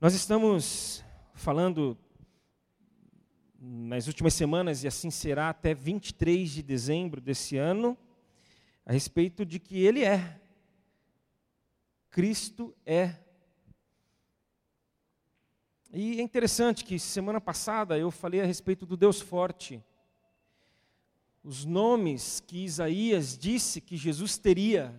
Nós estamos falando nas últimas semanas, e assim será até 23 de dezembro desse ano, a respeito de que Ele é. Cristo é. E é interessante que semana passada eu falei a respeito do Deus forte. Os nomes que Isaías disse que Jesus teria: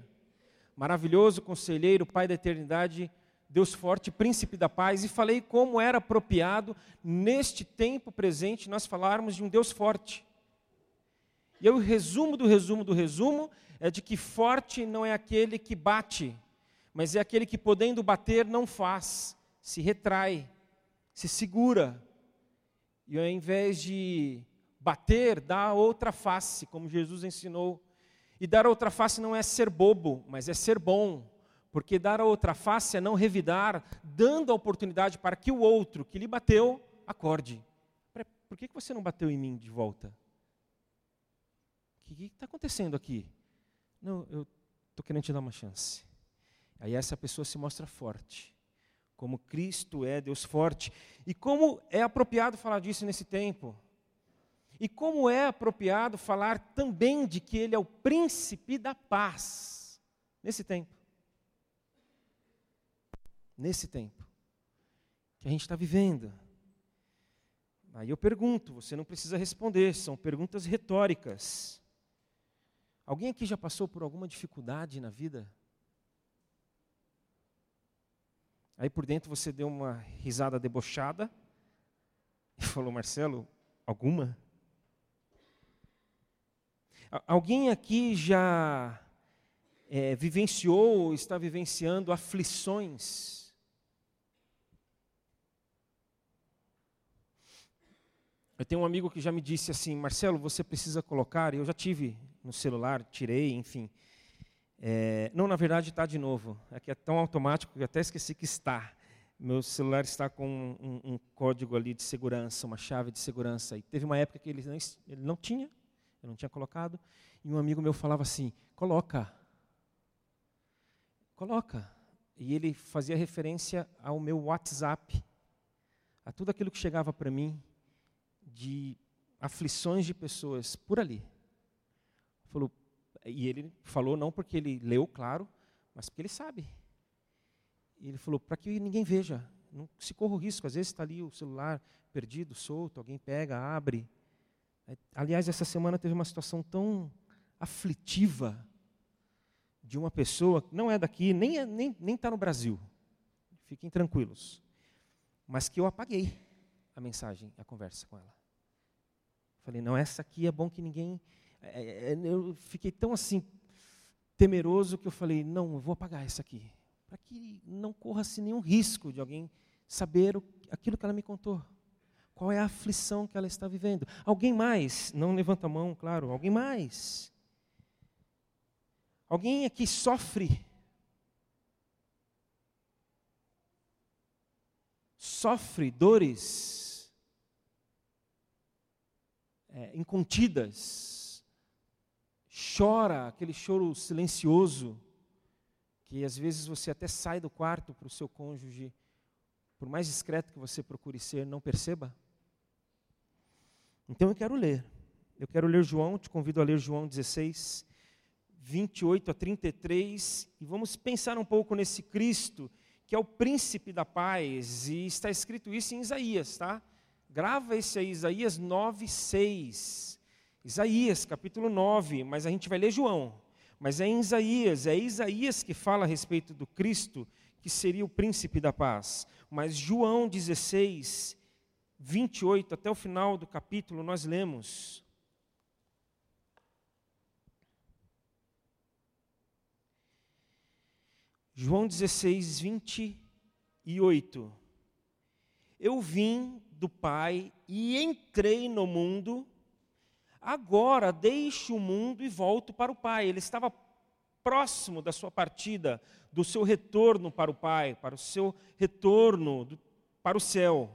maravilhoso conselheiro, Pai da eternidade, Deus forte, príncipe da paz, e falei como era apropriado neste tempo presente nós falarmos de um Deus forte. E o resumo do resumo do resumo é de que forte não é aquele que bate, mas é aquele que podendo bater não faz, se retrai, se segura. E ao invés de bater, dá outra face, como Jesus ensinou. E dar outra face não é ser bobo, mas é ser bom porque dar a outra face é não revidar, dando a oportunidade para que o outro que lhe bateu acorde. Por que você não bateu em mim de volta? O que está acontecendo aqui? Não, eu estou querendo te dar uma chance. Aí essa pessoa se mostra forte. Como Cristo é Deus forte. E como é apropriado falar disso nesse tempo? E como é apropriado falar também de que Ele é o príncipe da paz nesse tempo? Nesse tempo que a gente está vivendo. Aí eu pergunto, você não precisa responder, são perguntas retóricas. Alguém aqui já passou por alguma dificuldade na vida? Aí por dentro você deu uma risada debochada e falou, Marcelo, alguma? Alguém aqui já é, vivenciou ou está vivenciando aflições? Eu tenho um amigo que já me disse assim, Marcelo, você precisa colocar, eu já tive no celular, tirei, enfim. É, não, na verdade está de novo. Que é tão automático que eu até esqueci que está. Meu celular está com um, um, código ali de segurança, uma chave de segurança. E teve uma época que ele não, ele não tinha, eu não tinha colocado. E um amigo meu falava assim: coloca, coloca. E ele fazia referência ao meu WhatsApp, a tudo aquilo que chegava para mim de aflições de pessoas por ali. Falou, e ele falou não porque ele leu, claro, mas porque ele sabe. E ele falou, para que ninguém veja, não se corra o risco. Às vezes está ali o celular perdido, solto, alguém pega, abre. Aliás, essa semana teve uma situação tão aflitiva de uma pessoa que não é daqui, nem está é, nem, nem tá no Brasil. Fiquem tranquilos. Mas que eu apaguei a mensagem, a conversa com ela. Falei, não, essa aqui é bom que ninguém. É, é, é, eu fiquei tão assim, temeroso, que eu falei, não, eu vou apagar essa aqui. Para que não corra-se nenhum risco de alguém saber aquilo que ela me contou. Qual é a aflição que ela está vivendo? Alguém mais? Não levanta a mão, claro. Alguém mais? Alguém aqui sofre? Sofre dores é, incontidas, chora aquele choro silencioso, que às vezes você até sai do quarto para o seu cônjuge, por mais discreto que você procure ser, não perceba? Então eu quero ler. Eu quero ler João, te convido a ler João 16, 28 a 33, e vamos pensar um pouco nesse Cristo, que é o príncipe da paz, e está escrito isso em Isaías, tá? Grava esse aí, Isaías 9, 6. Isaías, capítulo 9, mas a gente vai ler João. Mas é em Isaías, é Isaías que fala a respeito do Cristo, que seria o príncipe da paz. Mas João 16, 28, até o final do capítulo, nós lemos. João 16, 28. Eu vim do Pai e entrei no mundo, agora deixo o mundo e volto para o Pai. Ele estava próximo da sua partida, do seu retorno para o Pai, para o seu retorno do, para o céu.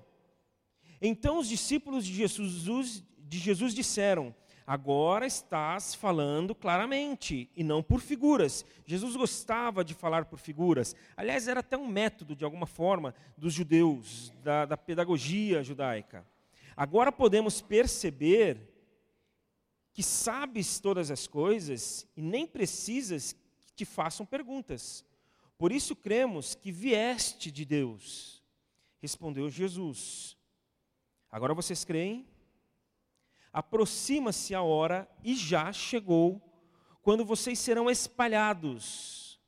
Então os discípulos de Jesus, de Jesus disseram: Agora estás falando claramente e não por figuras. Jesus gostava de falar por figuras. Aliás, era até um método, de alguma forma, dos judeus, da, da pedagogia judaica. Agora podemos perceber que sabes todas as coisas e nem precisas que te façam perguntas. Por isso cremos que vieste de Deus. Respondeu Jesus. Agora vocês creem? Aproxima-se a hora e já chegou, quando vocês serão espalhados,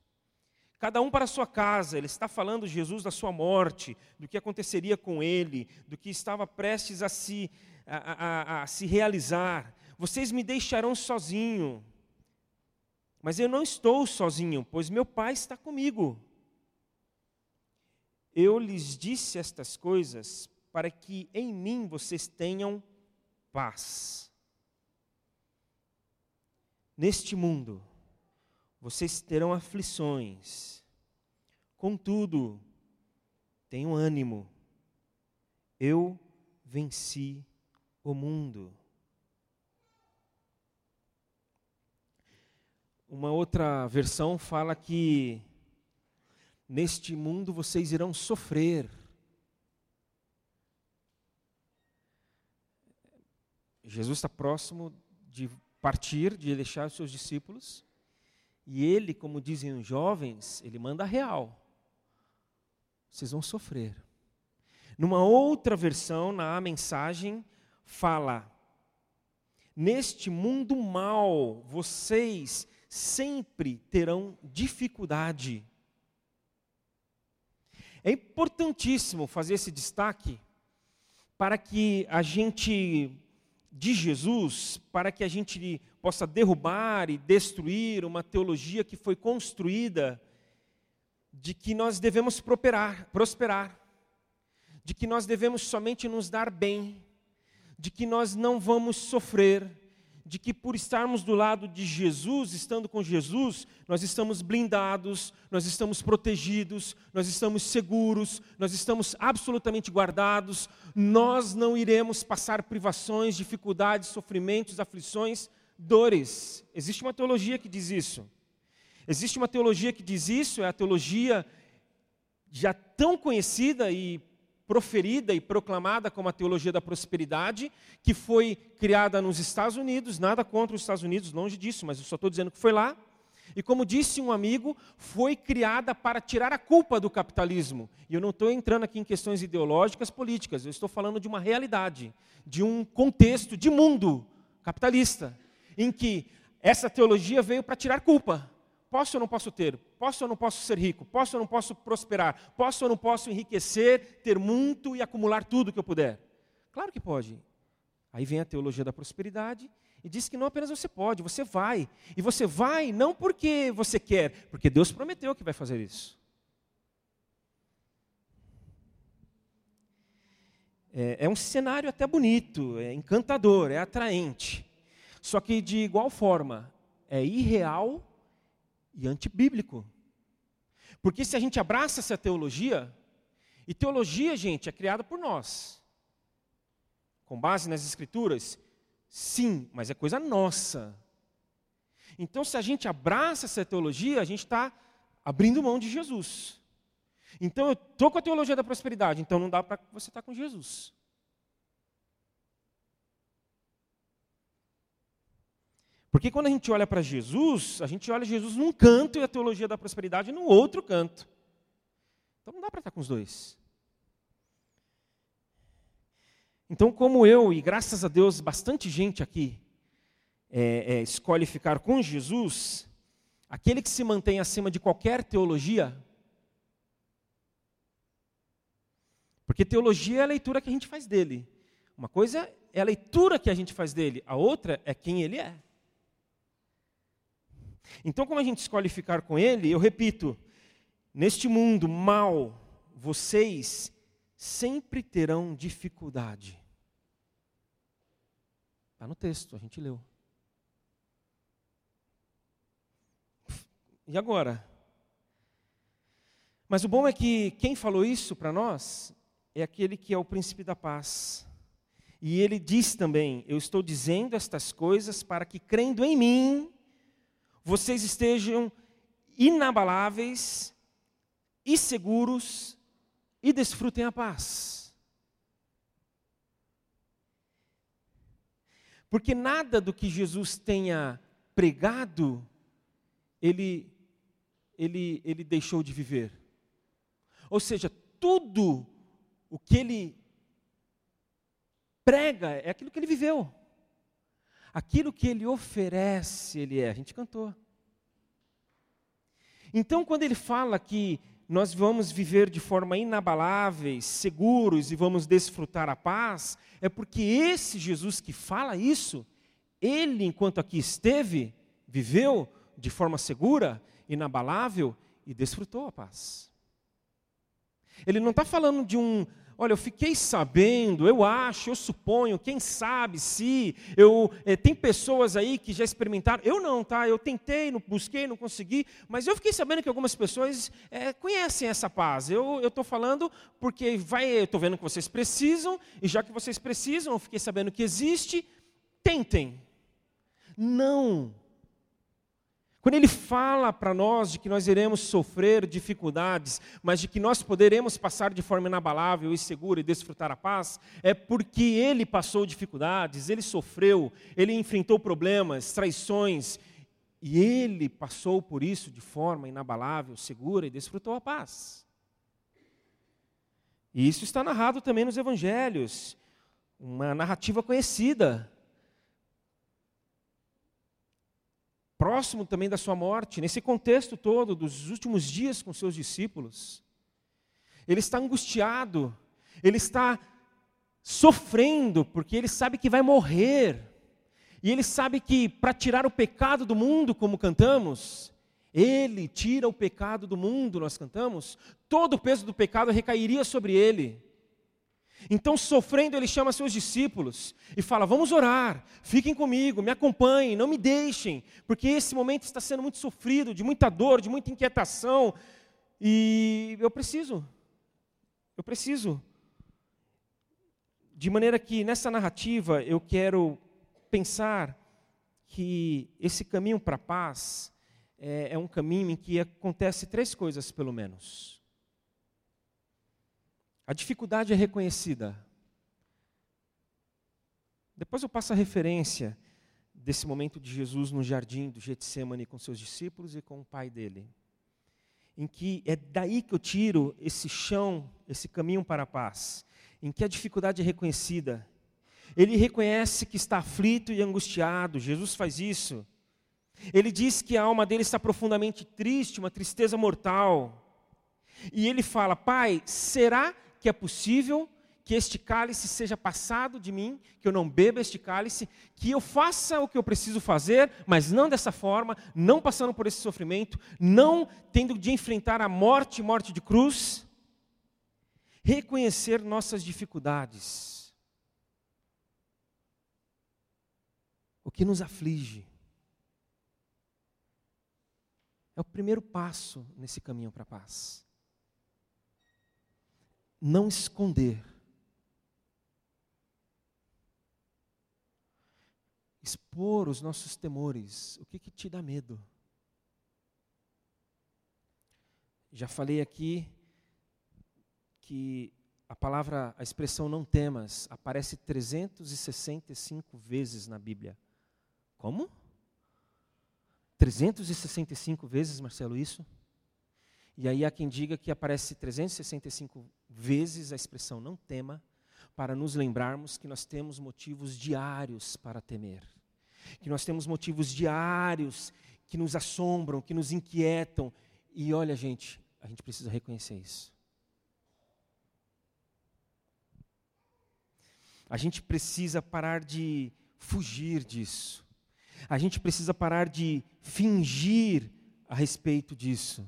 cada um para sua casa. Ele está falando, Jesus, da sua morte, do que aconteceria com ele, do que estava prestes a se, a, a, a se realizar. Vocês me deixarão sozinho, mas eu não estou sozinho, pois meu Pai está comigo. Eu lhes disse estas coisas para que em mim vocês tenham paz. Neste mundo, vocês terão aflições, contudo, tenham ânimo, eu venci o mundo. Uma outra versão fala que neste mundo vocês irão sofrer. Jesus está próximo de partir, de deixar os seus discípulos, e ele, como dizem os jovens, ele manda real. Vocês vão sofrer. Numa outra versão, na mensagem, fala: Neste mundo mal, vocês sempre terão dificuldade. É importantíssimo fazer esse destaque para que a gente de Jesus para que a gente possa derrubar e destruir uma teologia que foi construída de que nós devemos prosperar, prosperar, de que nós devemos somente nos dar bem, de que nós não vamos sofrer, de que por estarmos do lado de Jesus, estando com Jesus, nós estamos blindados, nós estamos protegidos, nós estamos seguros, nós estamos absolutamente guardados, nós não iremos passar privações, dificuldades, sofrimentos, aflições, dores. Existe uma teologia que diz isso. Existe uma teologia que diz isso, é a teologia já tão conhecida e proferida e proclamada como a teologia da prosperidade, que foi criada nos Estados Unidos, nada contra os Estados Unidos, longe disso, mas eu só estou dizendo que foi lá. E como disse um amigo, foi criada para tirar a culpa do capitalismo. E eu não estou entrando aqui em questões ideológicas, políticas, eu estou falando de uma realidade, de um contexto de mundo capitalista, em que essa teologia veio para tirar culpa. Posso ou não posso ter? Posso ou não posso ser rico? Posso ou não posso prosperar? Posso ou não posso enriquecer, ter muito e acumular tudo que eu puder? Claro que pode. Aí vem a teologia da prosperidade e diz que não apenas você pode, você vai. E você vai não porque você quer, porque Deus prometeu que vai fazer isso. É, é um cenário até bonito, é encantador, é atraente. Só que de igual forma, é irreal e antibíblico. Porque se a gente abraça essa teologia, e teologia, gente, é criada por nós, com base nas Escrituras, sim, mas é coisa nossa. Então, se a gente abraça essa teologia, a gente está abrindo mão de Jesus. Então, eu estou com a teologia da prosperidade, então não dá para você estar tá com Jesus. Porque quando a gente olha para Jesus, a gente olha Jesus num canto e a teologia da prosperidade no outro canto. Então não dá para estar com os dois. Então, como eu, e graças a Deus, bastante gente aqui é, é, escolhe ficar com Jesus, aquele que se mantém acima de qualquer teologia, porque teologia é a leitura que a gente faz dele. Uma coisa é a leitura que a gente faz dele, a outra é quem ele é. Então, como a gente escolhe ficar com Ele, eu repito: neste mundo mal, vocês sempre terão dificuldade. Está no texto, a gente leu. E agora? Mas o bom é que quem falou isso para nós é aquele que é o príncipe da paz. E ele diz também: Eu estou dizendo estas coisas para que, crendo em mim, vocês estejam inabaláveis e seguros e desfrutem a paz. Porque nada do que Jesus tenha pregado, ele, ele, ele deixou de viver. Ou seja, tudo o que ele prega é aquilo que ele viveu. Aquilo que ele oferece, ele é. A gente cantou. Então, quando ele fala que nós vamos viver de forma inabaláveis, seguros e vamos desfrutar a paz, é porque esse Jesus que fala isso, ele, enquanto aqui esteve, viveu de forma segura, inabalável e desfrutou a paz. Ele não está falando de um, olha, eu fiquei sabendo, eu acho, eu suponho, quem sabe se, eu, é, tem pessoas aí que já experimentaram, eu não, tá, eu tentei, não, busquei, não consegui, mas eu fiquei sabendo que algumas pessoas é, conhecem essa paz, eu estou falando porque vai, eu estou vendo que vocês precisam, e já que vocês precisam, eu fiquei sabendo que existe, tentem. Não, quando ele fala para nós de que nós iremos sofrer dificuldades, mas de que nós poderemos passar de forma inabalável e segura e desfrutar a paz, é porque ele passou dificuldades, ele sofreu, ele enfrentou problemas, traições, e ele passou por isso de forma inabalável, segura e desfrutou a paz. E isso está narrado também nos evangelhos, uma narrativa conhecida. Próximo também da sua morte, nesse contexto todo dos últimos dias com seus discípulos. Ele está angustiado, ele está sofrendo, porque ele sabe que vai morrer. E ele sabe que para tirar o pecado do mundo, como cantamos, ele tira o pecado do mundo, nós cantamos, todo o peso do pecado recairia sobre ele. Então, sofrendo, ele chama seus discípulos e fala: Vamos orar, fiquem comigo, me acompanhem, não me deixem, porque esse momento está sendo muito sofrido, de muita dor, de muita inquietação, e eu preciso, eu preciso. De maneira que nessa narrativa eu quero pensar que esse caminho para a paz é, é um caminho em que acontece três coisas, pelo menos. A dificuldade é reconhecida. Depois eu passo a referência desse momento de Jesus no jardim do Getsemane com seus discípulos e com o pai dele. Em que é daí que eu tiro esse chão, esse caminho para a paz, em que a dificuldade é reconhecida. Ele reconhece que está aflito e angustiado, Jesus faz isso. Ele diz que a alma dele está profundamente triste, uma tristeza mortal. E ele fala: Pai, será que é possível que este cálice seja passado de mim, que eu não beba este cálice, que eu faça o que eu preciso fazer, mas não dessa forma, não passando por esse sofrimento, não tendo de enfrentar a morte, morte de cruz. Reconhecer nossas dificuldades. O que nos aflige. É o primeiro passo nesse caminho para a paz não esconder. Expor os nossos temores. O que, que te dá medo? Já falei aqui que a palavra, a expressão não temas, aparece 365 vezes na Bíblia. Como? 365 vezes, Marcelo, isso? E aí há quem diga que aparece 365 vezes a expressão não tema, para nos lembrarmos que nós temos motivos diários para temer. Que nós temos motivos diários que nos assombram, que nos inquietam. E olha, gente, a gente precisa reconhecer isso. A gente precisa parar de fugir disso. A gente precisa parar de fingir a respeito disso.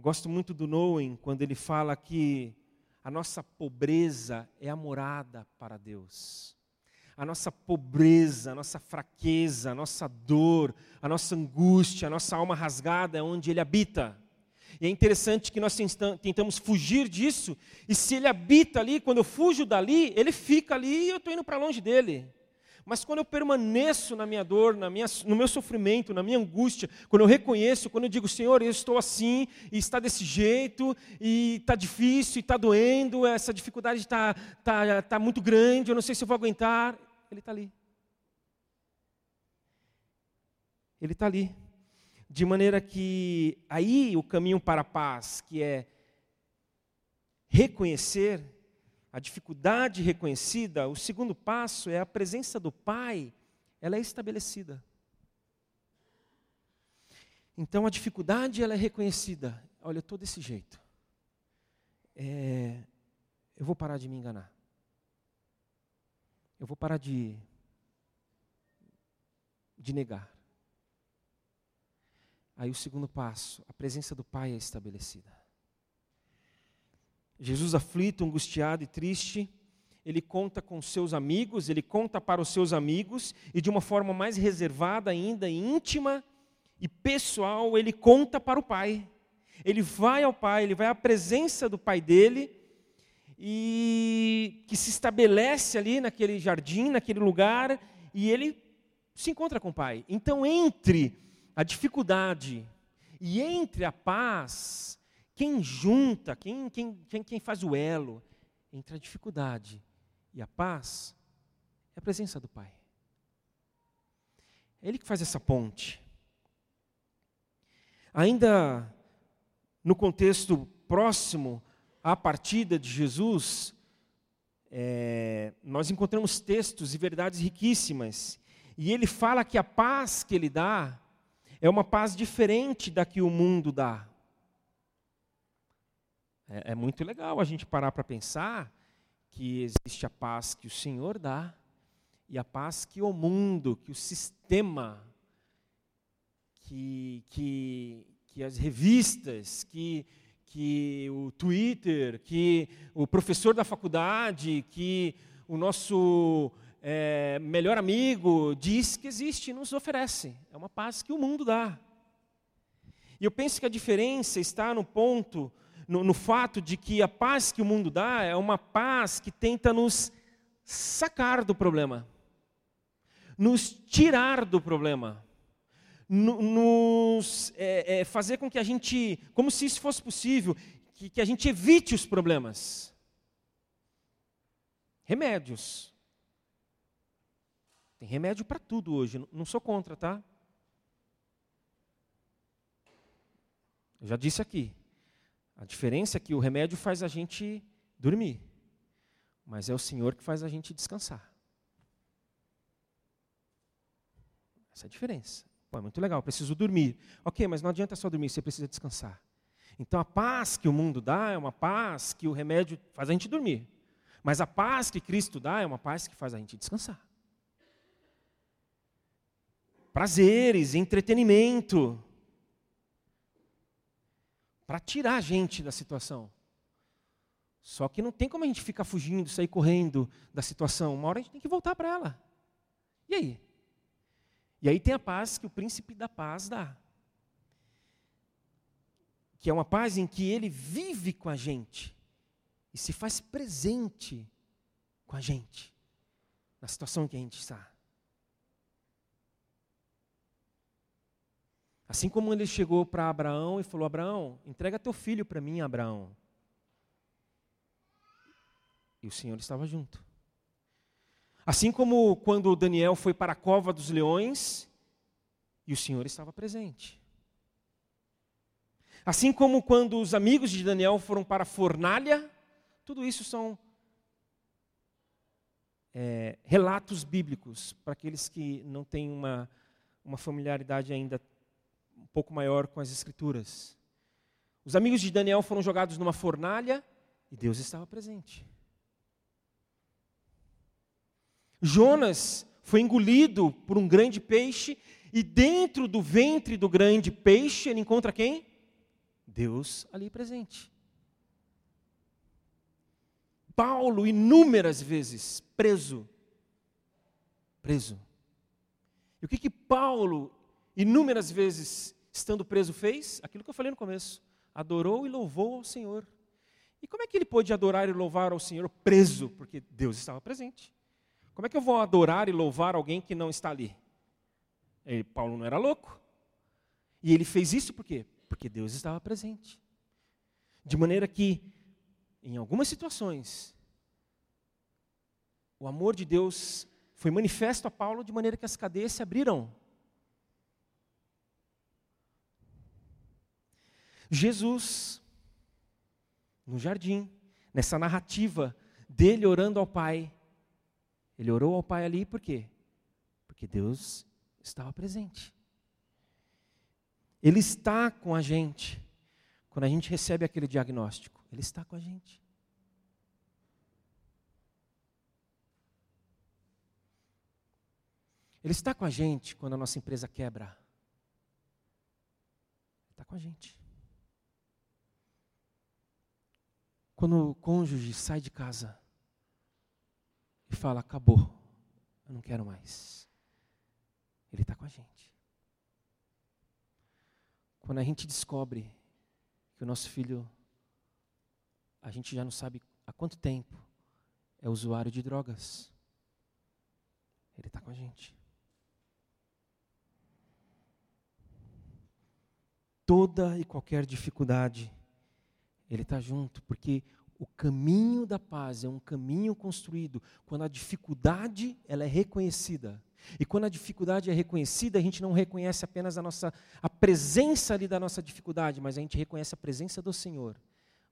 Gosto muito do Noem quando ele fala que a nossa pobreza é a morada para Deus. A nossa pobreza, a nossa fraqueza, a nossa dor, a nossa angústia, a nossa alma rasgada é onde Ele habita. E é interessante que nós tentamos fugir disso, e se ele habita ali, quando eu fujo dali, ele fica ali e eu estou indo para longe dele. Mas quando eu permaneço na minha dor, na minha, no meu sofrimento, na minha angústia, quando eu reconheço, quando eu digo, Senhor, eu estou assim, e está desse jeito, e está difícil, e está doendo, essa dificuldade está tá, tá muito grande, eu não sei se eu vou aguentar, Ele está ali. Ele está ali. De maneira que aí o caminho para a paz, que é reconhecer a dificuldade reconhecida, o segundo passo é a presença do Pai, ela é estabelecida. Então a dificuldade ela é reconhecida. Olha, eu estou desse jeito. É, eu vou parar de me enganar. Eu vou parar de, de negar. Aí o segundo passo, a presença do Pai é estabelecida. Jesus aflito, angustiado e triste, ele conta com seus amigos, ele conta para os seus amigos, e de uma forma mais reservada ainda, íntima e pessoal, ele conta para o Pai. Ele vai ao Pai, ele vai à presença do Pai dele, e que se estabelece ali naquele jardim, naquele lugar, e ele se encontra com o Pai. Então, entre a dificuldade e entre a paz, quem junta, quem, quem, quem, quem faz o elo entre a dificuldade e a paz é a presença do Pai. É Ele que faz essa ponte. Ainda no contexto próximo à partida de Jesus, é, nós encontramos textos e verdades riquíssimas. E ele fala que a paz que ele dá é uma paz diferente da que o mundo dá. É, é muito legal a gente parar para pensar que existe a paz que o Senhor dá e a paz que o mundo, que o sistema, que, que, que as revistas, que, que o Twitter, que o professor da faculdade, que o nosso é, melhor amigo diz que existe e nos oferece. É uma paz que o mundo dá. E eu penso que a diferença está no ponto no, no fato de que a paz que o mundo dá é uma paz que tenta nos sacar do problema, nos tirar do problema, nos é, é, fazer com que a gente, como se isso fosse possível, que, que a gente evite os problemas. Remédios. Tem remédio para tudo hoje, não sou contra, tá? Eu já disse aqui. A diferença é que o remédio faz a gente dormir, mas é o Senhor que faz a gente descansar. Essa é a diferença. Pô, é muito legal, preciso dormir. Ok, mas não adianta só dormir, você precisa descansar. Então a paz que o mundo dá é uma paz que o remédio faz a gente dormir. Mas a paz que Cristo dá é uma paz que faz a gente descansar. Prazeres, entretenimento, para tirar a gente da situação. Só que não tem como a gente ficar fugindo, sair correndo da situação. Uma hora a gente tem que voltar para ela. E aí? E aí tem a paz que o príncipe da paz dá. Que é uma paz em que ele vive com a gente e se faz presente com a gente na situação em que a gente está. Assim como ele chegou para Abraão e falou: Abraão, entrega teu filho para mim, Abraão. E o Senhor estava junto. Assim como quando Daniel foi para a cova dos leões e o Senhor estava presente. Assim como quando os amigos de Daniel foram para a fornalha, tudo isso são é, relatos bíblicos para aqueles que não têm uma, uma familiaridade ainda um pouco maior com as Escrituras. Os amigos de Daniel foram jogados numa fornalha e Deus estava presente. Jonas foi engolido por um grande peixe e dentro do ventre do grande peixe ele encontra quem? Deus ali presente. Paulo, inúmeras vezes, preso. Preso. E o que que Paulo inúmeras vezes, estando preso, fez aquilo que eu falei no começo: adorou e louvou ao Senhor. E como é que ele pôde adorar e louvar ao Senhor preso? Porque Deus estava presente. Como é que eu vou adorar e louvar alguém que não está ali? Ele, Paulo não era louco. E ele fez isso por quê? Porque Deus estava presente. De maneira que, em algumas situações, o amor de Deus foi manifesto a Paulo de maneira que as cadeias se abriram. Jesus, no jardim, nessa narrativa dele orando ao Pai, ele orou ao Pai ali por quê? Porque Deus estava presente. Ele está com a gente quando a gente recebe aquele diagnóstico. Ele está com a gente. Ele está com a gente quando a nossa empresa quebra. Está com a gente. Quando o cônjuge sai de casa e fala: acabou, eu não quero mais. Ele está com a gente. Quando a gente descobre que o nosso filho, a gente já não sabe há quanto tempo, é usuário de drogas, ele está com a gente. Toda e qualquer dificuldade, ele está junto, porque o caminho da paz é um caminho construído quando a dificuldade ela é reconhecida. E quando a dificuldade é reconhecida, a gente não reconhece apenas a nossa a presença ali da nossa dificuldade, mas a gente reconhece a presença do Senhor,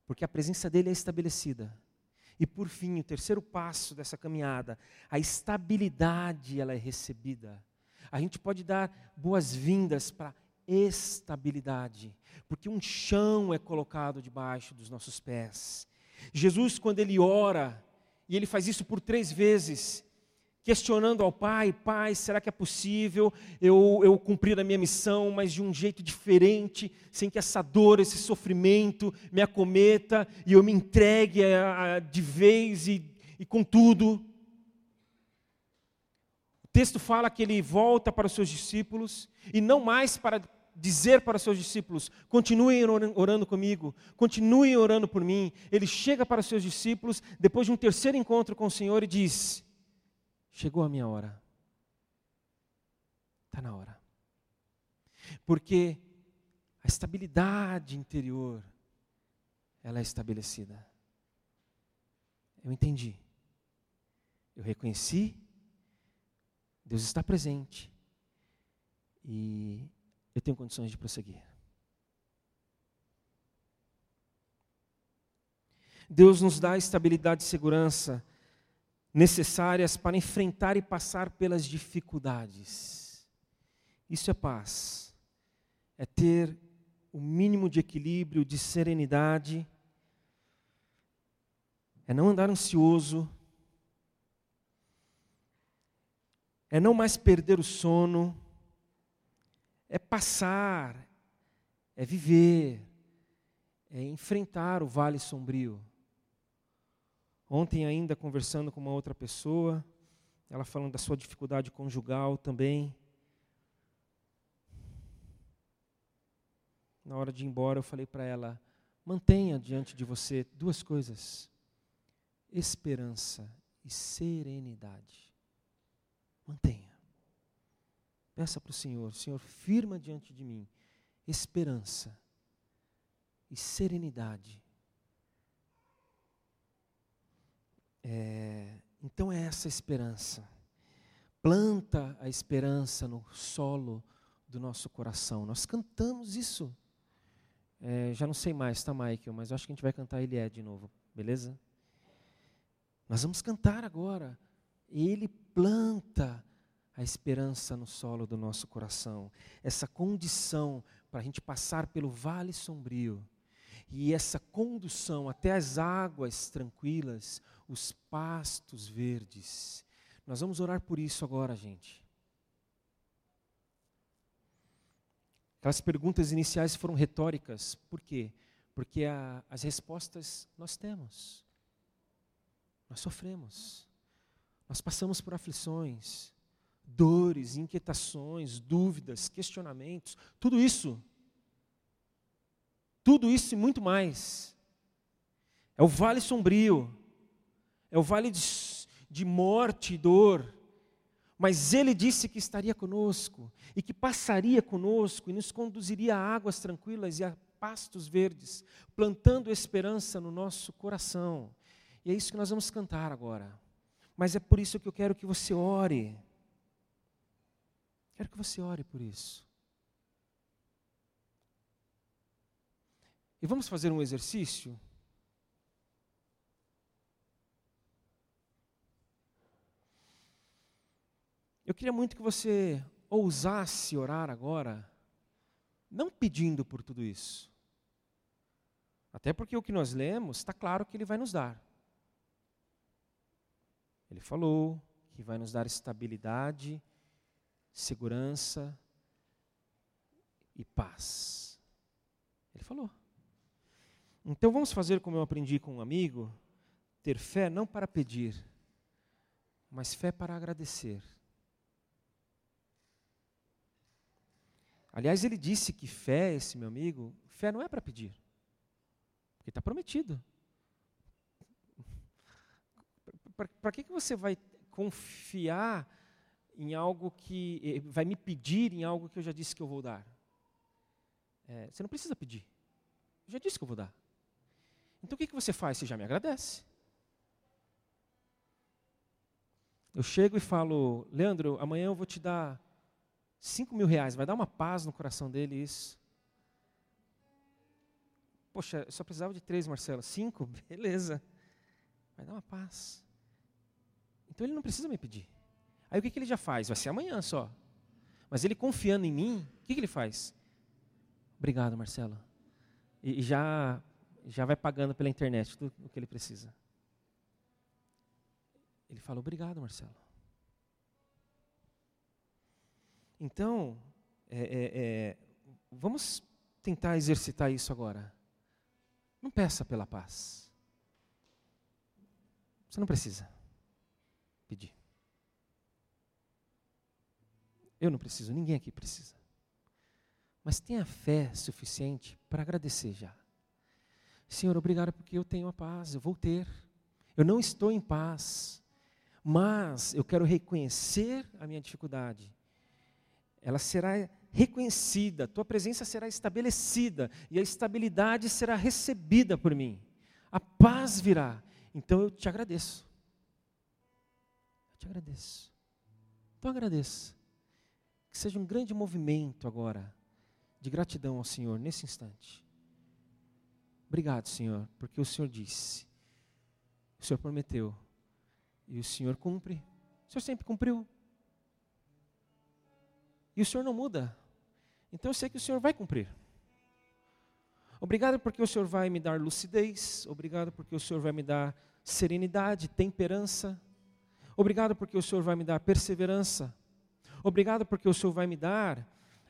porque a presença dele é estabelecida. E por fim, o terceiro passo dessa caminhada, a estabilidade ela é recebida. A gente pode dar boas-vindas para estabilidade, porque um chão é colocado debaixo dos nossos pés. Jesus, quando ele ora, e ele faz isso por três vezes, questionando ao Pai: Pai, será que é possível eu, eu cumprir a minha missão, mas de um jeito diferente, sem que essa dor, esse sofrimento me acometa e eu me entregue a, a, de vez e, e com tudo? O texto fala que ele volta para os seus discípulos e não mais para dizer para os seus discípulos: continuem orando comigo, continuem orando por mim. Ele chega para os seus discípulos, depois de um terceiro encontro com o Senhor, e diz: Chegou a minha hora. Está na hora. Porque a estabilidade interior, ela é estabelecida. Eu entendi. Eu reconheci. Deus está presente. E eu tenho condições de prosseguir. Deus nos dá estabilidade e segurança necessárias para enfrentar e passar pelas dificuldades. Isso é paz. É ter o mínimo de equilíbrio, de serenidade. É não andar ansioso. É não mais perder o sono é passar, é viver, é enfrentar o vale sombrio. Ontem, ainda conversando com uma outra pessoa, ela falando da sua dificuldade conjugal também. Na hora de ir embora, eu falei para ela: mantenha diante de você duas coisas: esperança e serenidade. Mantenha. Peça para o Senhor, Senhor, firma diante de mim esperança e serenidade. É, então é essa esperança. Planta a esperança no solo do nosso coração. Nós cantamos isso. É, já não sei mais, tá, Michael? Mas eu acho que a gente vai cantar Ele é de novo, beleza? Nós vamos cantar agora. Ele planta a esperança no solo do nosso coração, essa condição para a gente passar pelo vale sombrio e essa condução até as águas tranquilas, os pastos verdes. Nós vamos orar por isso agora, gente. Aquelas perguntas iniciais foram retóricas, por quê? Porque a, as respostas nós temos. Nós sofremos, nós passamos por aflições, dores, inquietações, dúvidas, questionamentos, tudo isso. tudo isso e muito mais. É o vale sombrio, é o vale de, de morte e dor, mas Ele disse que estaria conosco e que passaria conosco e nos conduziria a águas tranquilas e a pastos verdes, plantando esperança no nosso coração. E é isso que nós vamos cantar agora. Mas é por isso que eu quero que você ore. Quero que você ore por isso. E vamos fazer um exercício? Eu queria muito que você ousasse orar agora, não pedindo por tudo isso. Até porque o que nós lemos, está claro que Ele vai nos dar. Ele falou que vai nos dar estabilidade, segurança e paz. Ele falou. Então vamos fazer como eu aprendi com um amigo: ter fé não para pedir, mas fé para agradecer. Aliás, ele disse que fé, esse meu amigo, fé não é para pedir, porque está prometido. Para que, que você vai confiar em algo que. Eh, vai me pedir em algo que eu já disse que eu vou dar? É, você não precisa pedir. Eu já disse que eu vou dar. Então o que, que você faz? Você já me agradece. Eu chego e falo, Leandro, amanhã eu vou te dar cinco mil reais. Vai dar uma paz no coração dele isso? Poxa, eu só precisava de três, Marcelo. Cinco? Beleza. Vai dar uma paz. Então ele não precisa me pedir. Aí o que, que ele já faz? Vai ser amanhã só. Mas ele confiando em mim, o que, que ele faz? Obrigado, Marcelo. E, e já já vai pagando pela internet tudo o que ele precisa. Ele fala: Obrigado, Marcelo. Então, é, é, é, vamos tentar exercitar isso agora. Não peça pela paz. Você não precisa pedir. Eu não preciso, ninguém aqui precisa. Mas tenha fé suficiente para agradecer já. Senhor, obrigado porque eu tenho a paz, eu vou ter. Eu não estou em paz, mas eu quero reconhecer a minha dificuldade. Ela será reconhecida, tua presença será estabelecida e a estabilidade será recebida por mim. A paz virá. Então eu te agradeço. Eu te agradeço. Então agradeço. Que seja um grande movimento agora de gratidão ao Senhor nesse instante. Obrigado, Senhor, porque o Senhor disse, o Senhor prometeu, e o Senhor cumpre. O Senhor sempre cumpriu. E o Senhor não muda. Então eu sei que o Senhor vai cumprir. Obrigado porque o Senhor vai me dar lucidez. Obrigado porque o Senhor vai me dar serenidade, temperança. Obrigado porque o Senhor vai me dar perseverança. Obrigado porque o Senhor vai me dar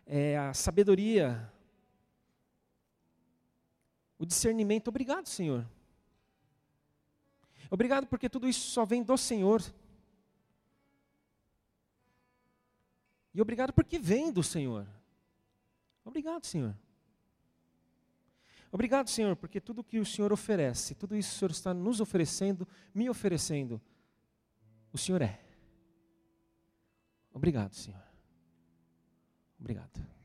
é, a sabedoria, o discernimento. Obrigado, Senhor. Obrigado porque tudo isso só vem do Senhor. E obrigado porque vem do Senhor. Obrigado, Senhor. Obrigado, Senhor, porque tudo que o Senhor oferece, tudo isso o Senhor está nos oferecendo, me oferecendo, o Senhor é. Obrigado, Senhor. Obrigado.